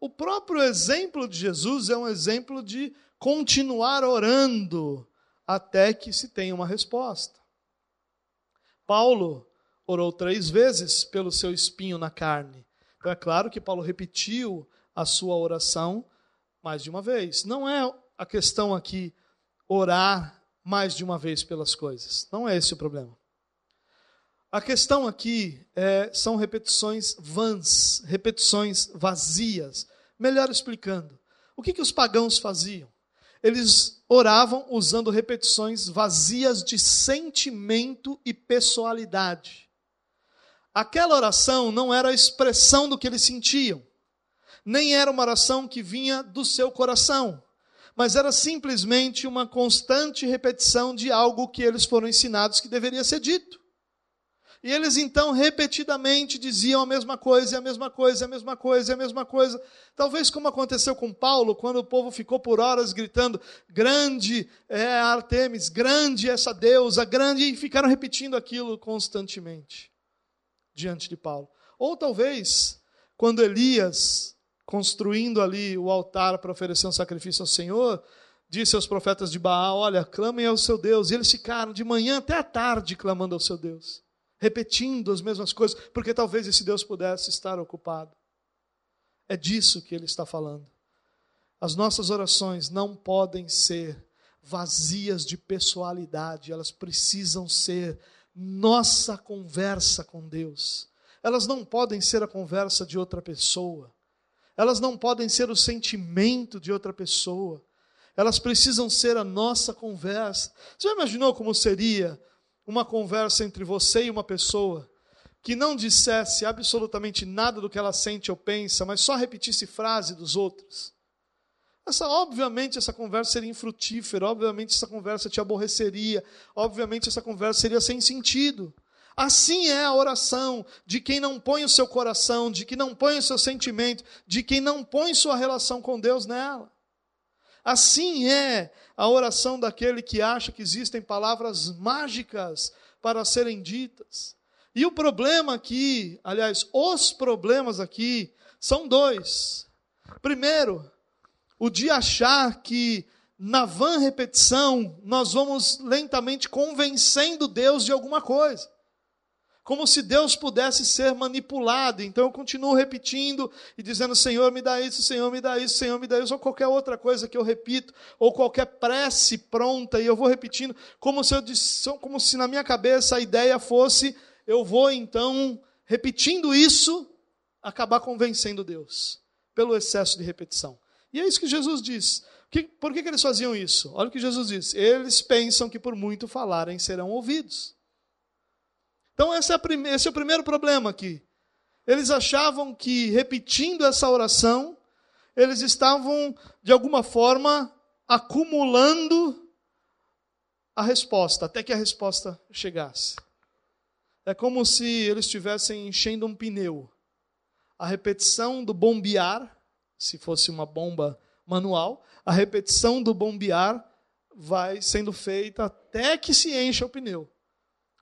S1: O próprio exemplo de Jesus é um exemplo de continuar orando até que se tenha uma resposta. Paulo orou três vezes pelo seu espinho na carne. Então é claro que Paulo repetiu a sua oração mais de uma vez. Não é a questão aqui orar mais de uma vez pelas coisas. Não é esse o problema. A questão aqui é, são repetições vãs, repetições vazias. Melhor explicando, o que, que os pagãos faziam? Eles oravam usando repetições vazias de sentimento e pessoalidade. Aquela oração não era a expressão do que eles sentiam, nem era uma oração que vinha do seu coração mas era simplesmente uma constante repetição de algo que eles foram ensinados que deveria ser dito. E eles então repetidamente diziam a mesma coisa, a mesma coisa, a mesma coisa, a mesma coisa. Talvez como aconteceu com Paulo, quando o povo ficou por horas gritando: grande é Artemis, grande é essa deusa, grande, e ficaram repetindo aquilo constantemente diante de Paulo. Ou talvez quando Elias construindo ali o altar para oferecer um sacrifício ao Senhor, disse aos profetas de Baal: Olha, clamem ao seu Deus. E eles ficaram de manhã até a tarde clamando ao seu Deus, repetindo as mesmas coisas, porque talvez esse Deus pudesse estar ocupado. É disso que ele está falando. As nossas orações não podem ser vazias de pessoalidade, elas precisam ser nossa conversa com Deus. Elas não podem ser a conversa de outra pessoa elas não podem ser o sentimento de outra pessoa, elas precisam ser a nossa conversa. Você já imaginou como seria uma conversa entre você e uma pessoa que não dissesse absolutamente nada do que ela sente ou pensa, mas só repetisse frase dos outros? Essa, obviamente, essa conversa seria infrutífera, obviamente, essa conversa te aborreceria, obviamente, essa conversa seria sem sentido. Assim é a oração de quem não põe o seu coração, de quem não põe o seu sentimento, de quem não põe sua relação com Deus nela. Assim é a oração daquele que acha que existem palavras mágicas para serem ditas. E o problema aqui, aliás, os problemas aqui são dois. Primeiro, o de achar que na vã repetição nós vamos lentamente convencendo Deus de alguma coisa como se Deus pudesse ser manipulado. Então eu continuo repetindo e dizendo: Senhor, me dá isso, Senhor, me dá isso, Senhor, me dá isso, ou qualquer outra coisa que eu repito, ou qualquer prece pronta, e eu vou repetindo, como se, eu, como se na minha cabeça a ideia fosse: eu vou então, repetindo isso, acabar convencendo Deus, pelo excesso de repetição. E é isso que Jesus diz. por que, que eles faziam isso? Olha o que Jesus diz: eles pensam que por muito falarem serão ouvidos. Então, esse é, esse é o primeiro problema aqui. Eles achavam que, repetindo essa oração, eles estavam, de alguma forma, acumulando a resposta, até que a resposta chegasse. É como se eles estivessem enchendo um pneu. A repetição do bombear, se fosse uma bomba manual, a repetição do bombear vai sendo feita até que se encha o pneu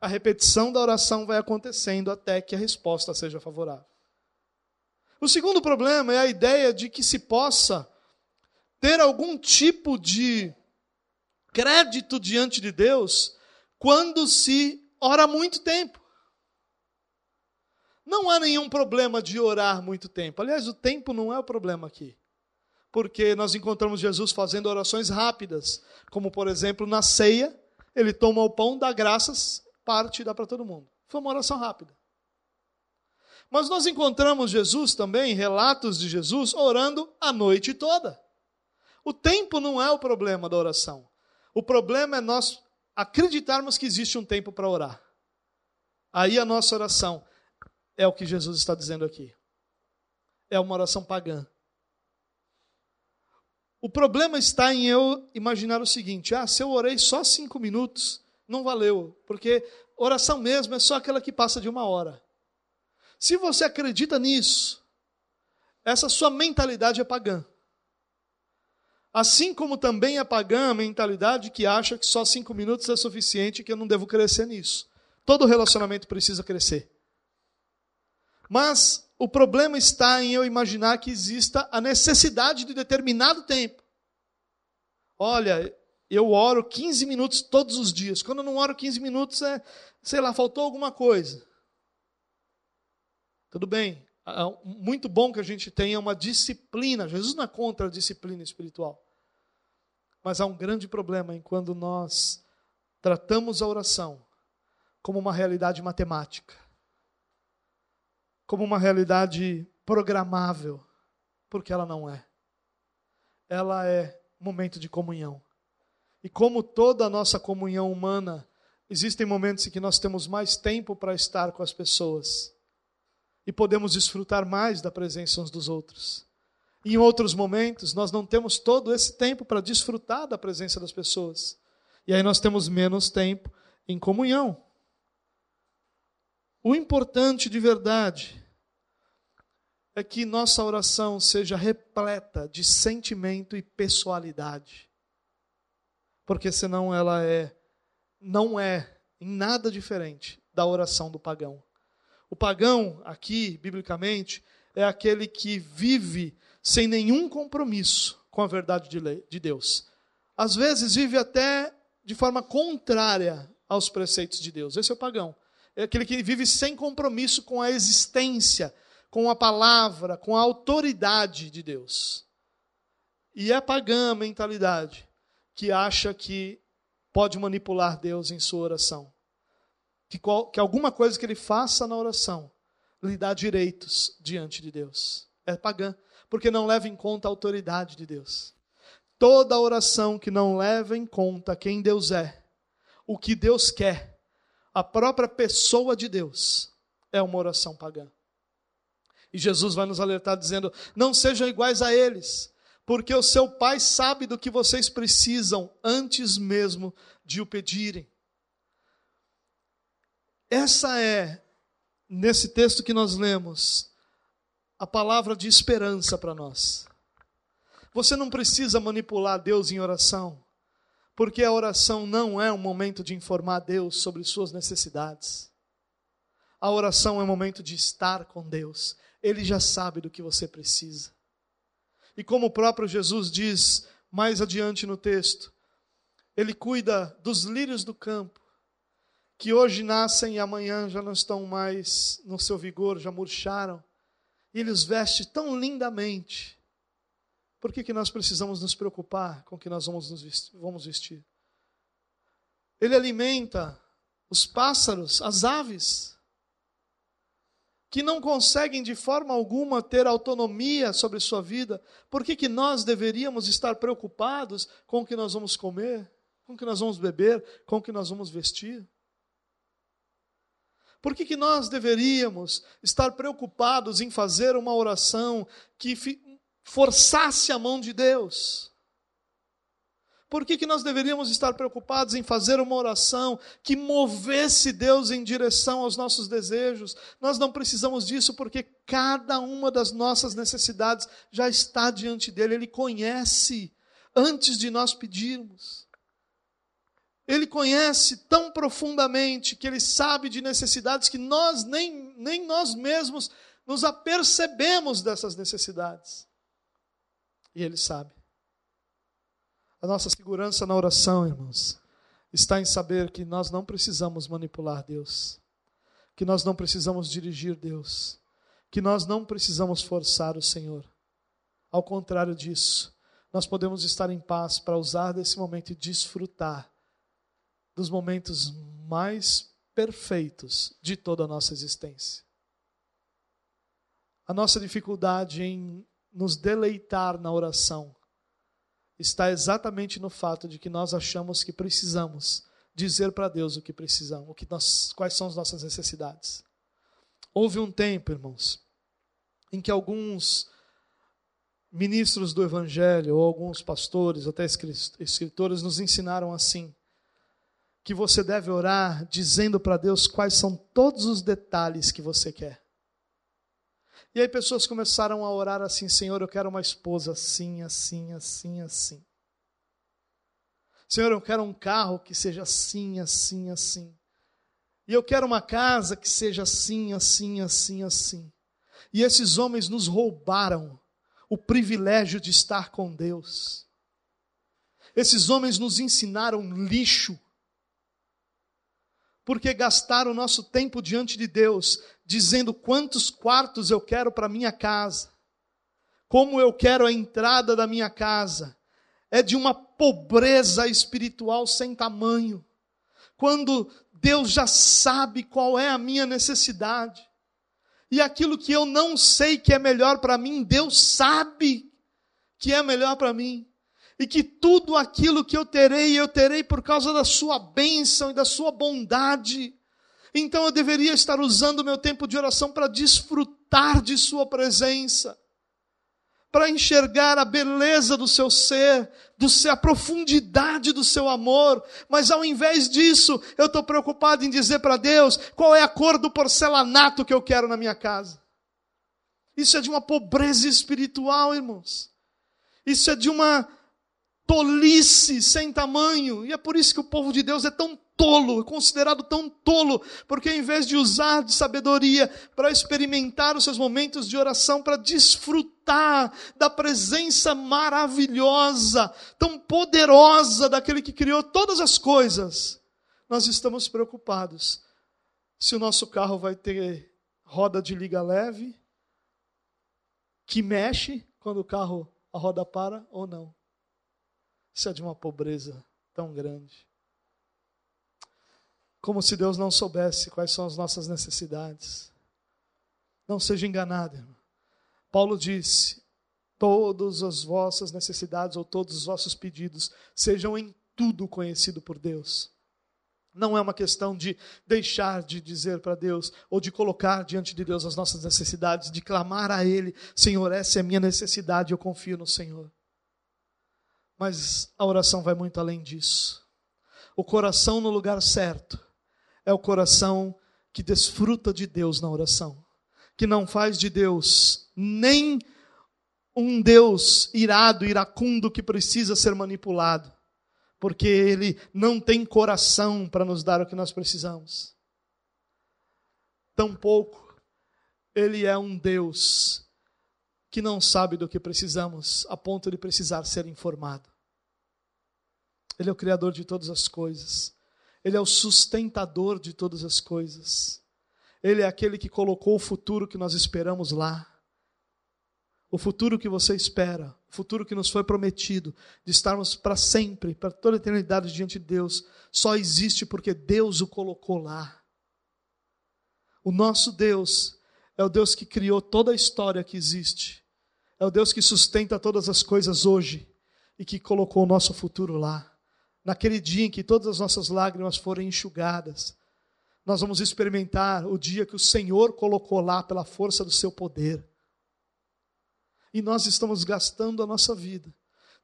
S1: a repetição da oração vai acontecendo até que a resposta seja favorável. O segundo problema é a ideia de que se possa ter algum tipo de crédito diante de Deus quando se ora muito tempo. Não há nenhum problema de orar muito tempo. Aliás, o tempo não é o problema aqui. Porque nós encontramos Jesus fazendo orações rápidas, como por exemplo na ceia, ele toma o pão, dá graças parte e dá para todo mundo. Foi uma oração rápida. Mas nós encontramos Jesus também, relatos de Jesus, orando a noite toda. O tempo não é o problema da oração. O problema é nós acreditarmos que existe um tempo para orar. Aí a nossa oração é o que Jesus está dizendo aqui. É uma oração pagã. O problema está em eu imaginar o seguinte: ah, se eu orei só cinco minutos, não valeu, porque oração mesmo é só aquela que passa de uma hora. Se você acredita nisso, essa sua mentalidade é pagã. Assim como também é pagã a mentalidade que acha que só cinco minutos é suficiente e que eu não devo crescer nisso. Todo relacionamento precisa crescer. Mas o problema está em eu imaginar que exista a necessidade de determinado tempo. Olha, eu oro 15 minutos todos os dias. Quando eu não oro 15 minutos, é, sei lá, faltou alguma coisa. Tudo bem. Muito bom que a gente tenha uma disciplina. Jesus não é contra a disciplina espiritual. Mas há um grande problema em quando nós tratamos a oração como uma realidade matemática, como uma realidade programável, porque ela não é. Ela é momento de comunhão. E como toda a nossa comunhão humana, existem momentos em que nós temos mais tempo para estar com as pessoas e podemos desfrutar mais da presença uns dos outros. Em outros momentos, nós não temos todo esse tempo para desfrutar da presença das pessoas. E aí nós temos menos tempo em comunhão. O importante de verdade é que nossa oração seja repleta de sentimento e pessoalidade porque senão ela é não é em nada diferente da oração do pagão. O pagão aqui, biblicamente, é aquele que vive sem nenhum compromisso com a verdade de Deus. Às vezes vive até de forma contrária aos preceitos de Deus. Esse é o pagão. É aquele que vive sem compromisso com a existência, com a palavra, com a autoridade de Deus. E é pagã a mentalidade que acha que pode manipular Deus em sua oração. Que, qual, que alguma coisa que ele faça na oração lhe dá direitos diante de Deus. É pagã, porque não leva em conta a autoridade de Deus. Toda oração que não leva em conta quem Deus é, o que Deus quer, a própria pessoa de Deus, é uma oração pagã. E Jesus vai nos alertar dizendo: não sejam iguais a eles, porque o seu pai sabe do que vocês precisam antes mesmo de o pedirem. Essa é, nesse texto que nós lemos, a palavra de esperança para nós. Você não precisa manipular Deus em oração, porque a oração não é um momento de informar Deus sobre suas necessidades. A oração é um momento de estar com Deus. Ele já sabe do que você precisa. E como o próprio Jesus diz mais adiante no texto, ele cuida dos lírios do campo, que hoje nascem e amanhã já não estão mais no seu vigor, já murcharam. E ele os veste tão lindamente. Por que, que nós precisamos nos preocupar com o que nós vamos, nos vamos vestir? Ele alimenta os pássaros, as aves que não conseguem de forma alguma ter autonomia sobre sua vida, por que, que nós deveríamos estar preocupados com o que nós vamos comer, com o que nós vamos beber, com o que nós vamos vestir? Por que, que nós deveríamos estar preocupados em fazer uma oração que forçasse a mão de Deus? Por que, que nós deveríamos estar preocupados em fazer uma oração que movesse Deus em direção aos nossos desejos? Nós não precisamos disso porque cada uma das nossas necessidades já está diante dele, ele conhece antes de nós pedirmos. Ele conhece tão profundamente que ele sabe de necessidades que nós nem, nem nós mesmos nos apercebemos dessas necessidades. E ele sabe. A nossa segurança na oração, irmãos, está em saber que nós não precisamos manipular Deus, que nós não precisamos dirigir Deus, que nós não precisamos forçar o Senhor. Ao contrário disso, nós podemos estar em paz para usar desse momento e desfrutar dos momentos mais perfeitos de toda a nossa existência. A nossa dificuldade em nos deleitar na oração está exatamente no fato de que nós achamos que precisamos dizer para Deus o que precisamos, o que nós, quais são as nossas necessidades. Houve um tempo, irmãos, em que alguns ministros do Evangelho, ou alguns pastores, até escritores, nos ensinaram assim: que você deve orar dizendo para Deus quais são todos os detalhes que você quer. E aí pessoas começaram a orar assim: Senhor, eu quero uma esposa assim, assim, assim, assim. Senhor, eu quero um carro que seja assim, assim, assim. E eu quero uma casa que seja assim, assim, assim, assim. E esses homens nos roubaram o privilégio de estar com Deus. Esses homens nos ensinaram lixo porque gastaram o nosso tempo diante de Deus, dizendo quantos quartos eu quero para minha casa, como eu quero a entrada da minha casa. É de uma pobreza espiritual sem tamanho. Quando Deus já sabe qual é a minha necessidade. E aquilo que eu não sei que é melhor para mim, Deus sabe que é melhor para mim e que tudo aquilo que eu terei, eu terei por causa da sua bênção e da sua bondade. Então eu deveria estar usando o meu tempo de oração para desfrutar de Sua presença, para enxergar a beleza do seu ser, do seu, a profundidade do seu amor, mas ao invés disso, eu estou preocupado em dizer para Deus qual é a cor do porcelanato que eu quero na minha casa. Isso é de uma pobreza espiritual, irmãos. Isso é de uma tolice sem tamanho. E é por isso que o povo de Deus é tão tolo, é considerado tão tolo, porque em vez de usar de sabedoria para experimentar os seus momentos de oração, para desfrutar da presença maravilhosa, tão poderosa daquele que criou todas as coisas, nós estamos preocupados se o nosso carro vai ter roda de liga leve, que mexe quando o carro a roda para ou não. Isso é de uma pobreza tão grande. Como se Deus não soubesse quais são as nossas necessidades. Não seja enganado, irmão. Paulo disse: todas as vossas necessidades ou todos os vossos pedidos sejam em tudo conhecido por Deus. Não é uma questão de deixar de dizer para Deus ou de colocar diante de Deus as nossas necessidades, de clamar a Ele: Senhor, essa é a minha necessidade, eu confio no Senhor. Mas a oração vai muito além disso. O coração no lugar certo é o coração que desfruta de Deus na oração, que não faz de Deus nem um Deus irado, iracundo que precisa ser manipulado, porque ele não tem coração para nos dar o que nós precisamos. Tampouco ele é um Deus que não sabe do que precisamos, a ponto de precisar ser informado. Ele é o Criador de todas as coisas. Ele é o sustentador de todas as coisas. Ele é aquele que colocou o futuro que nós esperamos lá. O futuro que você espera, o futuro que nos foi prometido, de estarmos para sempre, para toda a eternidade diante de Deus, só existe porque Deus o colocou lá. O nosso Deus é o Deus que criou toda a história que existe. É o Deus que sustenta todas as coisas hoje e que colocou o nosso futuro lá. Naquele dia em que todas as nossas lágrimas forem enxugadas, nós vamos experimentar o dia que o Senhor colocou lá pela força do seu poder. E nós estamos gastando a nossa vida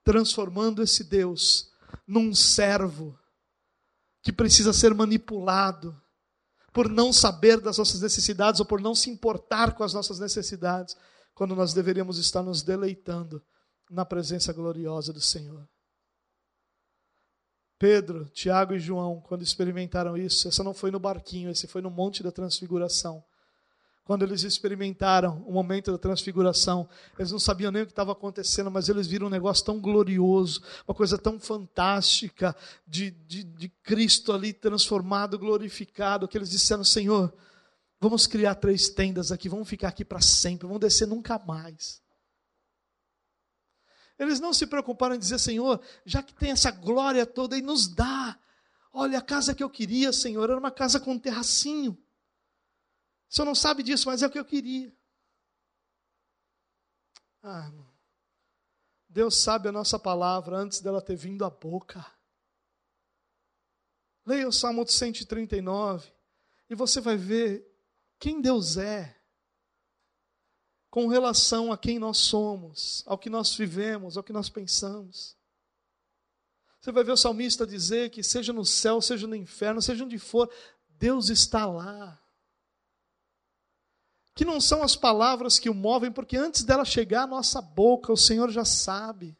S1: transformando esse Deus num servo que precisa ser manipulado por não saber das nossas necessidades ou por não se importar com as nossas necessidades, quando nós deveríamos estar nos deleitando na presença gloriosa do Senhor. Pedro, Tiago e João, quando experimentaram isso, essa não foi no barquinho, esse foi no Monte da Transfiguração quando eles experimentaram o momento da transfiguração, eles não sabiam nem o que estava acontecendo, mas eles viram um negócio tão glorioso, uma coisa tão fantástica de, de, de Cristo ali transformado, glorificado, que eles disseram: Senhor, vamos criar três tendas aqui, vamos ficar aqui para sempre, vamos descer nunca mais. Eles não se preocuparam em dizer: Senhor, já que tem essa glória toda, e nos dá. Olha, a casa que eu queria, Senhor, era uma casa com um terracinho. O senhor não sabe disso, mas é o que eu queria. Ah, irmão. Deus sabe a nossa palavra antes dela ter vindo à boca. Leia o Salmo 139 e você vai ver quem Deus é com relação a quem nós somos, ao que nós vivemos, ao que nós pensamos. Você vai ver o salmista dizer que seja no céu, seja no inferno, seja onde for, Deus está lá que não são as palavras que o movem, porque antes dela chegar à nossa boca, o Senhor já sabe.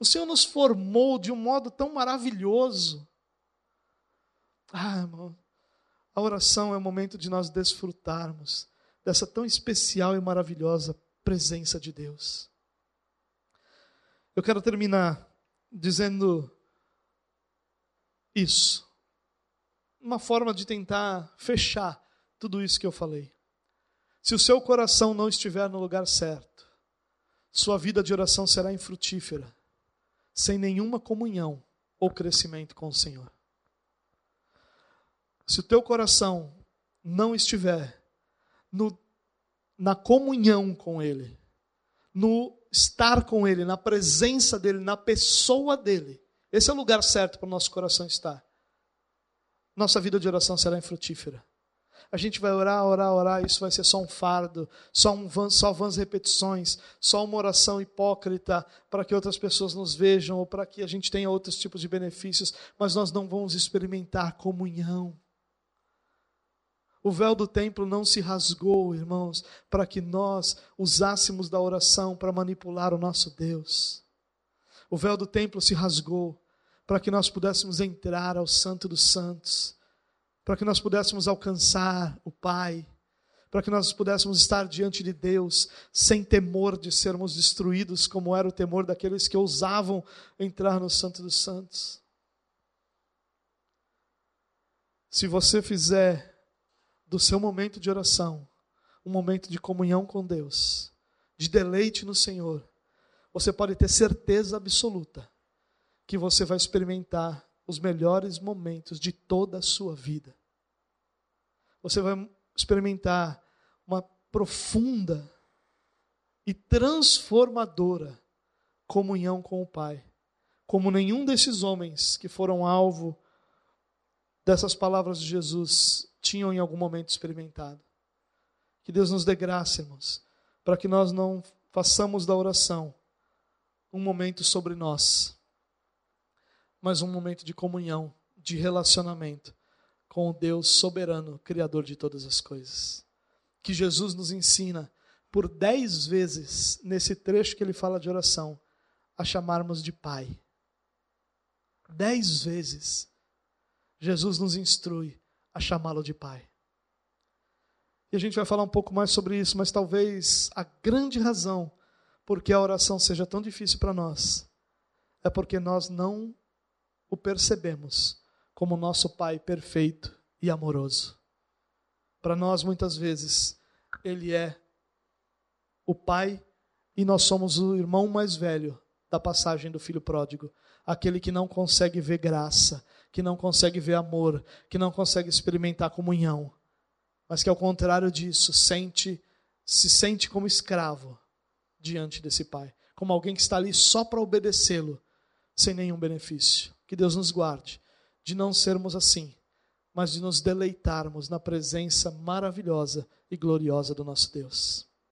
S1: O Senhor nos formou de um modo tão maravilhoso. Ah, irmão, a oração é o momento de nós desfrutarmos dessa tão especial e maravilhosa presença de Deus. Eu quero terminar dizendo isso. Uma forma de tentar fechar tudo isso que eu falei. Se o seu coração não estiver no lugar certo, sua vida de oração será infrutífera, sem nenhuma comunhão ou crescimento com o Senhor. Se o teu coração não estiver no, na comunhão com Ele, no estar com Ele, na presença dEle, na pessoa dEle, esse é o lugar certo para o nosso coração estar. Nossa vida de oração será infrutífera a gente vai orar, orar, orar, isso vai ser só um fardo, só, um van, só vãs repetições, só uma oração hipócrita para que outras pessoas nos vejam ou para que a gente tenha outros tipos de benefícios, mas nós não vamos experimentar comunhão. O véu do templo não se rasgou, irmãos, para que nós usássemos da oração para manipular o nosso Deus. O véu do templo se rasgou para que nós pudéssemos entrar ao Santo dos Santos para que nós pudéssemos alcançar o Pai, para que nós pudéssemos estar diante de Deus sem temor de sermos destruídos, como era o temor daqueles que ousavam entrar no Santo dos Santos. Se você fizer do seu momento de oração um momento de comunhão com Deus, de deleite no Senhor, você pode ter certeza absoluta que você vai experimentar os melhores momentos de toda a sua vida. Você vai experimentar uma profunda e transformadora comunhão com o Pai, como nenhum desses homens que foram alvo dessas palavras de Jesus tinham em algum momento experimentado. Que Deus nos dê graça, irmãos, para que nós não façamos da oração um momento sobre nós, mas um momento de comunhão, de relacionamento com o Deus soberano, Criador de todas as coisas. Que Jesus nos ensina por dez vezes nesse trecho que ele fala de oração a chamarmos de Pai. Dez vezes Jesus nos instrui a chamá-lo de Pai. E a gente vai falar um pouco mais sobre isso, mas talvez a grande razão por que a oração seja tão difícil para nós é porque nós não o percebemos como nosso Pai perfeito e amoroso. Para nós, muitas vezes, Ele é o Pai e nós somos o irmão mais velho da passagem do filho pródigo, aquele que não consegue ver graça, que não consegue ver amor, que não consegue experimentar comunhão, mas que ao contrário disso, sente se sente como escravo diante desse pai, como alguém que está ali só para obedecê-lo, sem nenhum benefício. Que Deus nos guarde de não sermos assim, mas de nos deleitarmos na presença maravilhosa e gloriosa do nosso Deus.